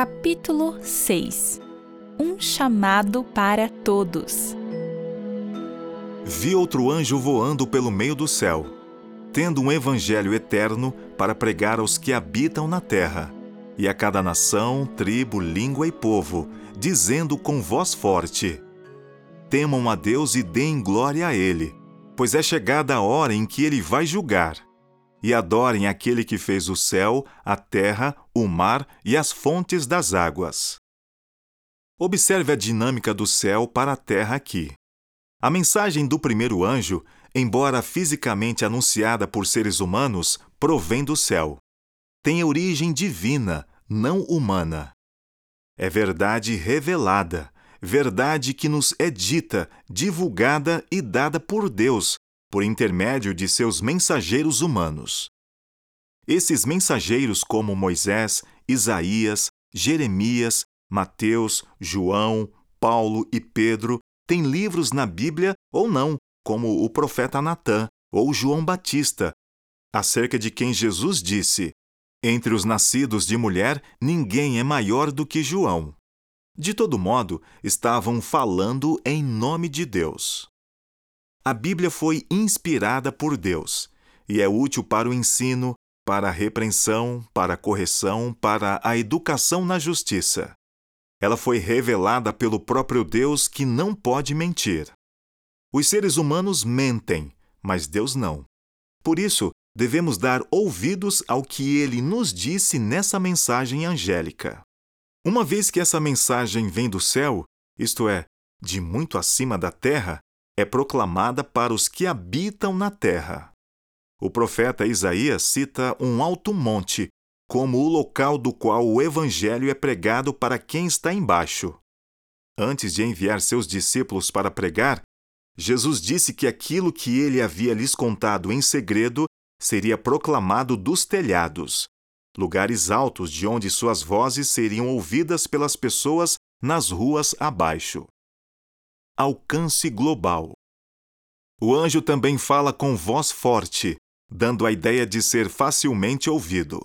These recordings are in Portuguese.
Capítulo 6 Um chamado para todos. Vi outro anjo voando pelo meio do céu, tendo um evangelho eterno para pregar aos que habitam na terra, e a cada nação, tribo, língua e povo, dizendo com voz forte: Temam a Deus e deem glória a Ele, pois é chegada a hora em que Ele vai julgar e adorem aquele que fez o céu, a terra, o mar e as fontes das águas. Observe a dinâmica do céu para a terra aqui. A mensagem do primeiro anjo, embora fisicamente anunciada por seres humanos, provém do céu. Tem origem divina, não humana. É verdade revelada, verdade que nos é dita, divulgada e dada por Deus, por intermédio de seus mensageiros humanos. Esses mensageiros, como Moisés, Isaías, Jeremias, Mateus, João, Paulo e Pedro, têm livros na Bíblia ou não, como o profeta Natã ou João Batista, acerca de quem Jesus disse: Entre os nascidos de mulher, ninguém é maior do que João. De todo modo, estavam falando em nome de Deus. A Bíblia foi inspirada por Deus e é útil para o ensino, para a repreensão, para a correção, para a educação na justiça. Ela foi revelada pelo próprio Deus que não pode mentir. Os seres humanos mentem, mas Deus não. Por isso, devemos dar ouvidos ao que ele nos disse nessa mensagem angélica. Uma vez que essa mensagem vem do céu, isto é, de muito acima da terra, é proclamada para os que habitam na terra. O profeta Isaías cita um alto monte como o local do qual o evangelho é pregado para quem está embaixo. Antes de enviar seus discípulos para pregar, Jesus disse que aquilo que ele havia lhes contado em segredo seria proclamado dos telhados, lugares altos de onde suas vozes seriam ouvidas pelas pessoas nas ruas abaixo alcance global. O anjo também fala com voz forte, dando a ideia de ser facilmente ouvido.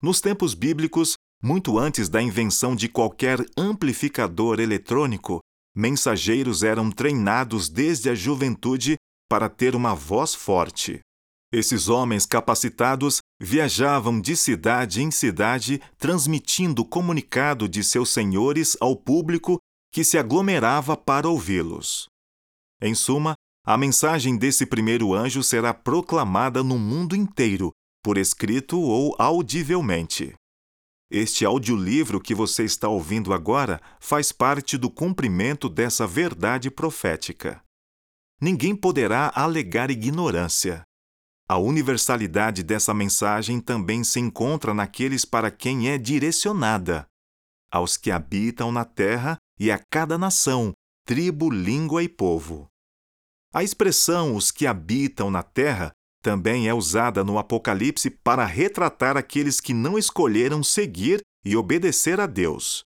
Nos tempos bíblicos, muito antes da invenção de qualquer amplificador eletrônico, mensageiros eram treinados desde a juventude para ter uma voz forte. Esses homens capacitados viajavam de cidade em cidade transmitindo o comunicado de seus senhores ao público que se aglomerava para ouvi-los. Em suma, a mensagem desse primeiro anjo será proclamada no mundo inteiro, por escrito ou audivelmente. Este audiolivro que você está ouvindo agora faz parte do cumprimento dessa verdade profética. Ninguém poderá alegar ignorância. A universalidade dessa mensagem também se encontra naqueles para quem é direcionada, aos que habitam na terra e a cada nação, tribo, língua e povo. A expressão os que habitam na terra também é usada no Apocalipse para retratar aqueles que não escolheram seguir e obedecer a Deus.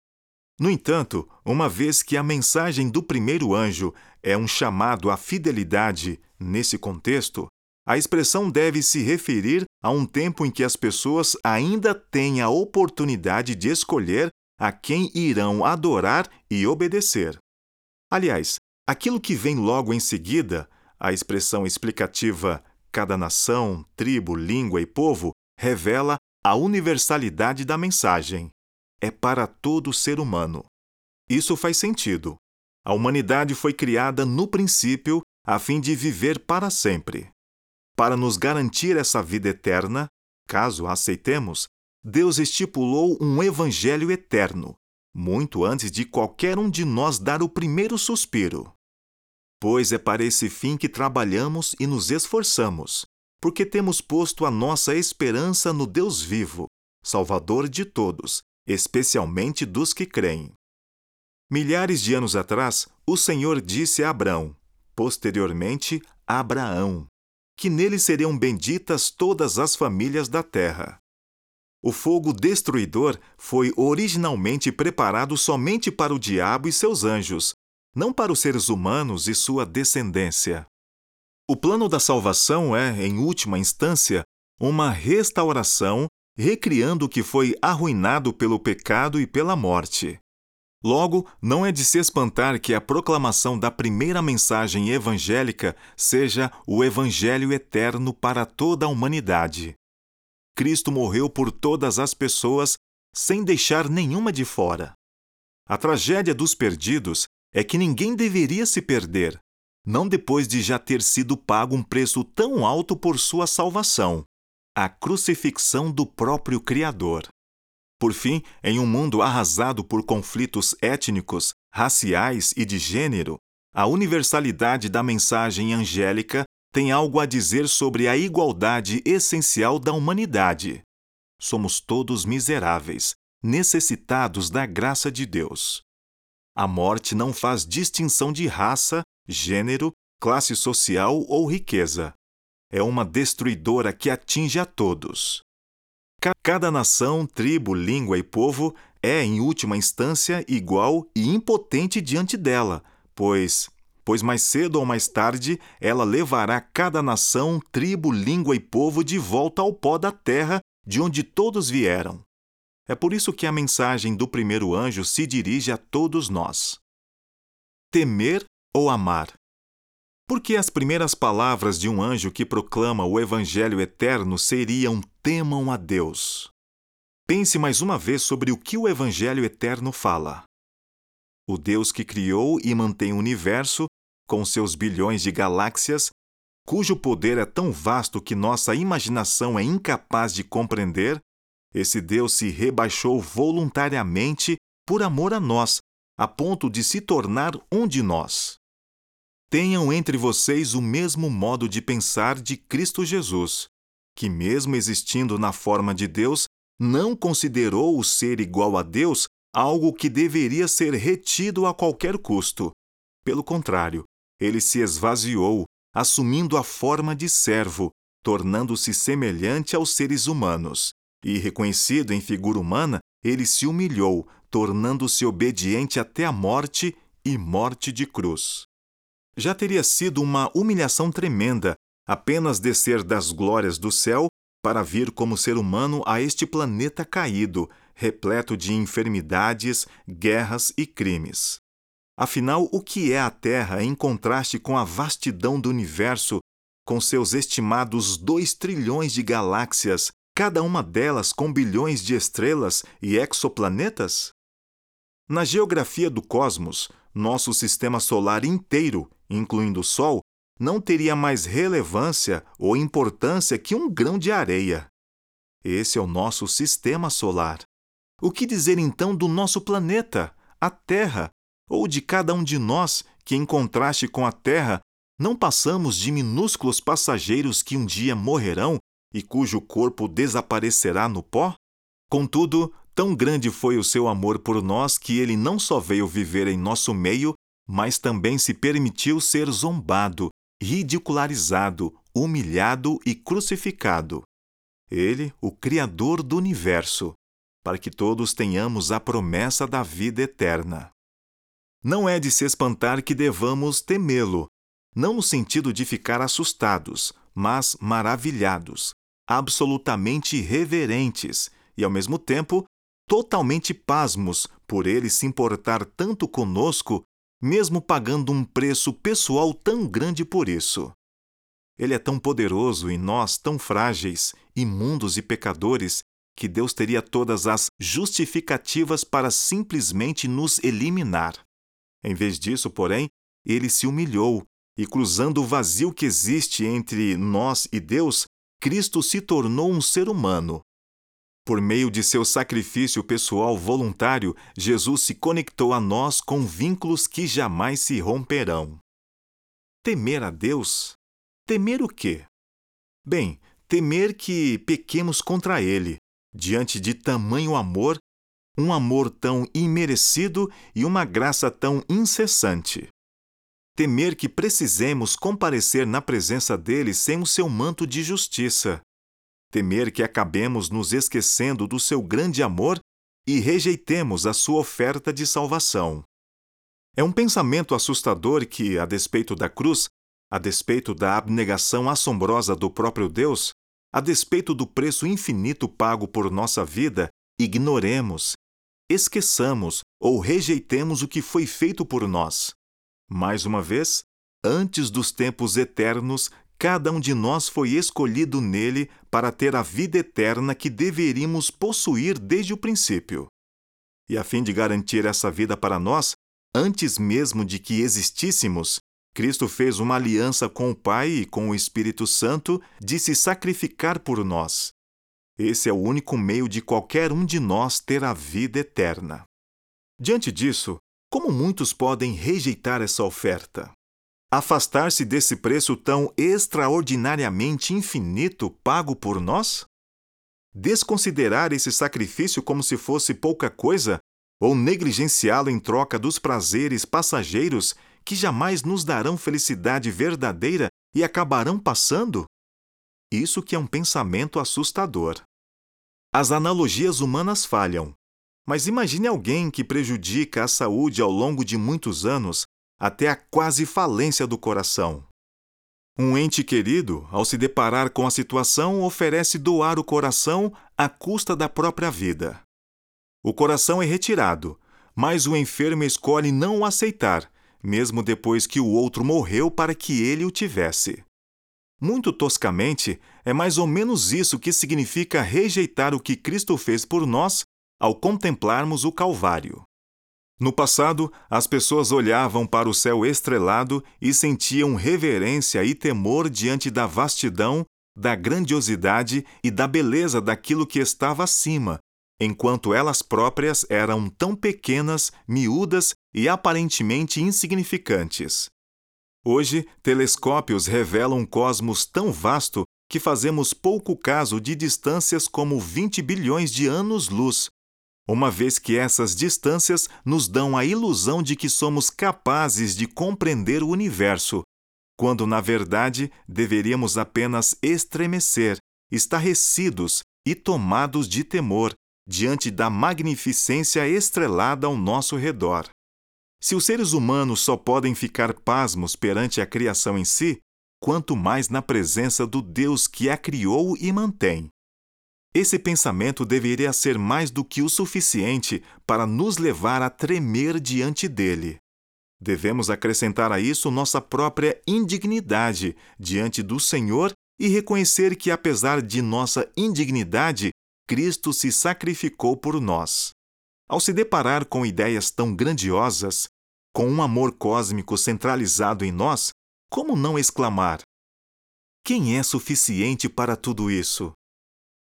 No entanto, uma vez que a mensagem do primeiro anjo é um chamado à fidelidade nesse contexto, a expressão deve se referir a um tempo em que as pessoas ainda têm a oportunidade de escolher a quem irão adorar e obedecer. Aliás, aquilo que vem logo em seguida, a expressão explicativa cada nação, tribo, língua e povo, revela a universalidade da mensagem. É para todo ser humano. Isso faz sentido. A humanidade foi criada no princípio a fim de viver para sempre. Para nos garantir essa vida eterna, caso a aceitemos, Deus estipulou um evangelho eterno, muito antes de qualquer um de nós dar o primeiro suspiro. Pois é para esse fim que trabalhamos e nos esforçamos, porque temos posto a nossa esperança no Deus vivo, Salvador de todos, especialmente dos que creem. Milhares de anos atrás, o Senhor disse a Abrão, posteriormente a Abraão, que nele seriam benditas todas as famílias da terra. O fogo destruidor foi originalmente preparado somente para o diabo e seus anjos, não para os seres humanos e sua descendência. O plano da salvação é, em última instância, uma restauração recriando o que foi arruinado pelo pecado e pela morte. Logo, não é de se espantar que a proclamação da primeira mensagem evangélica seja o Evangelho eterno para toda a humanidade. Cristo morreu por todas as pessoas sem deixar nenhuma de fora. A tragédia dos perdidos é que ninguém deveria se perder, não depois de já ter sido pago um preço tão alto por sua salvação a crucifixão do próprio Criador. Por fim, em um mundo arrasado por conflitos étnicos, raciais e de gênero, a universalidade da mensagem angélica tem algo a dizer sobre a igualdade essencial da humanidade. Somos todos miseráveis, necessitados da graça de Deus. A morte não faz distinção de raça, gênero, classe social ou riqueza. É uma destruidora que atinge a todos. Cada nação, tribo, língua e povo é, em última instância, igual e impotente diante dela, pois, pois mais cedo ou mais tarde ela levará cada nação, tribo, língua e povo de volta ao pó da terra de onde todos vieram. É por isso que a mensagem do primeiro anjo se dirige a todos nós. Temer ou amar? Porque as primeiras palavras de um anjo que proclama o Evangelho eterno seriam: temam a Deus. Pense mais uma vez sobre o que o Evangelho eterno fala. O Deus que criou e mantém o universo, com seus bilhões de galáxias, cujo poder é tão vasto que nossa imaginação é incapaz de compreender, esse Deus se rebaixou voluntariamente por amor a nós, a ponto de se tornar um de nós. Tenham entre vocês o mesmo modo de pensar de Cristo Jesus, que, mesmo existindo na forma de Deus, não considerou o ser igual a Deus algo que deveria ser retido a qualquer custo. Pelo contrário, ele se esvaziou, assumindo a forma de servo, tornando-se semelhante aos seres humanos. E, reconhecido em figura humana, ele se humilhou, tornando-se obediente até a morte e morte de cruz. Já teria sido uma humilhação tremenda apenas descer das glórias do céu para vir como ser humano a este planeta caído, repleto de enfermidades, guerras e crimes. Afinal, o que é a Terra em contraste com a vastidão do universo, com seus estimados dois trilhões de galáxias, cada uma delas com bilhões de estrelas e exoplanetas? Na geografia do cosmos, nosso sistema solar inteiro incluindo o Sol, não teria mais relevância ou importância que um grão de areia. Esse é o nosso sistema solar. O que dizer então do nosso planeta, a Terra, ou de cada um de nós que, em contraste com a Terra, não passamos de minúsculos passageiros que um dia morrerão e cujo corpo desaparecerá no pó? Contudo, tão grande foi o seu amor por nós que ele não só veio viver em nosso meio, mas também se permitiu ser zombado, ridicularizado, humilhado e crucificado. Ele, o Criador do universo, para que todos tenhamos a promessa da vida eterna. Não é de se espantar que devamos temê-lo, não no sentido de ficar assustados, mas maravilhados, absolutamente reverentes e, ao mesmo tempo, totalmente pasmos por ele se importar tanto conosco mesmo pagando um preço pessoal tão grande por isso. Ele é tão poderoso e nós tão frágeis, imundos e pecadores, que Deus teria todas as justificativas para simplesmente nos eliminar. Em vez disso, porém, ele se humilhou e, cruzando o vazio que existe entre nós e Deus, Cristo se tornou um ser humano, por meio de seu sacrifício pessoal voluntário, Jesus se conectou a nós com vínculos que jamais se romperão. Temer a Deus? Temer o quê? Bem, temer que pequemos contra Ele, diante de tamanho amor, um amor tão imerecido e uma graça tão incessante. Temer que precisemos comparecer na presença dele sem o seu manto de justiça, temer que acabemos nos esquecendo do seu grande amor e rejeitemos a sua oferta de salvação. É um pensamento assustador que, a despeito da cruz, a despeito da abnegação assombrosa do próprio Deus, a despeito do preço infinito pago por nossa vida, ignoremos, esqueçamos ou rejeitemos o que foi feito por nós. Mais uma vez, antes dos tempos eternos, cada um de nós foi escolhido nele para ter a vida eterna que deveríamos possuir desde o princípio. E a fim de garantir essa vida para nós, antes mesmo de que existíssemos, Cristo fez uma aliança com o Pai e com o Espírito Santo de se sacrificar por nós. Esse é o único meio de qualquer um de nós ter a vida eterna. Diante disso, como muitos podem rejeitar essa oferta? Afastar-se desse preço tão extraordinariamente infinito pago por nós? Desconsiderar esse sacrifício como se fosse pouca coisa ou negligenciá-lo em troca dos prazeres passageiros que jamais nos darão felicidade verdadeira e acabarão passando? Isso que é um pensamento assustador. As analogias humanas falham, mas imagine alguém que prejudica a saúde ao longo de muitos anos até a quase falência do coração. Um ente querido, ao se deparar com a situação, oferece doar o coração à custa da própria vida. O coração é retirado, mas o enfermo escolhe não o aceitar, mesmo depois que o outro morreu para que ele o tivesse. Muito toscamente, é mais ou menos isso que significa rejeitar o que Cristo fez por nós ao contemplarmos o Calvário. No passado, as pessoas olhavam para o céu estrelado e sentiam reverência e temor diante da vastidão, da grandiosidade e da beleza daquilo que estava acima, enquanto elas próprias eram tão pequenas, miúdas e aparentemente insignificantes. Hoje, telescópios revelam um cosmos tão vasto que fazemos pouco caso de distâncias como 20 bilhões de anos-luz, uma vez que essas distâncias nos dão a ilusão de que somos capazes de compreender o universo, quando na verdade deveríamos apenas estremecer, estarrecidos e tomados de temor diante da magnificência estrelada ao nosso redor. Se os seres humanos só podem ficar pasmos perante a criação em si, quanto mais na presença do Deus que a criou e mantém. Esse pensamento deveria ser mais do que o suficiente para nos levar a tremer diante dele. Devemos acrescentar a isso nossa própria indignidade diante do Senhor e reconhecer que, apesar de nossa indignidade, Cristo se sacrificou por nós. Ao se deparar com ideias tão grandiosas, com um amor cósmico centralizado em nós, como não exclamar: Quem é suficiente para tudo isso?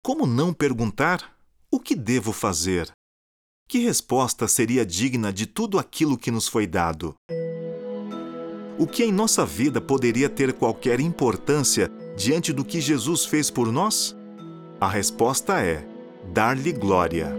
Como não perguntar: O que devo fazer? Que resposta seria digna de tudo aquilo que nos foi dado? O que em nossa vida poderia ter qualquer importância diante do que Jesus fez por nós? A resposta é: dar-lhe glória.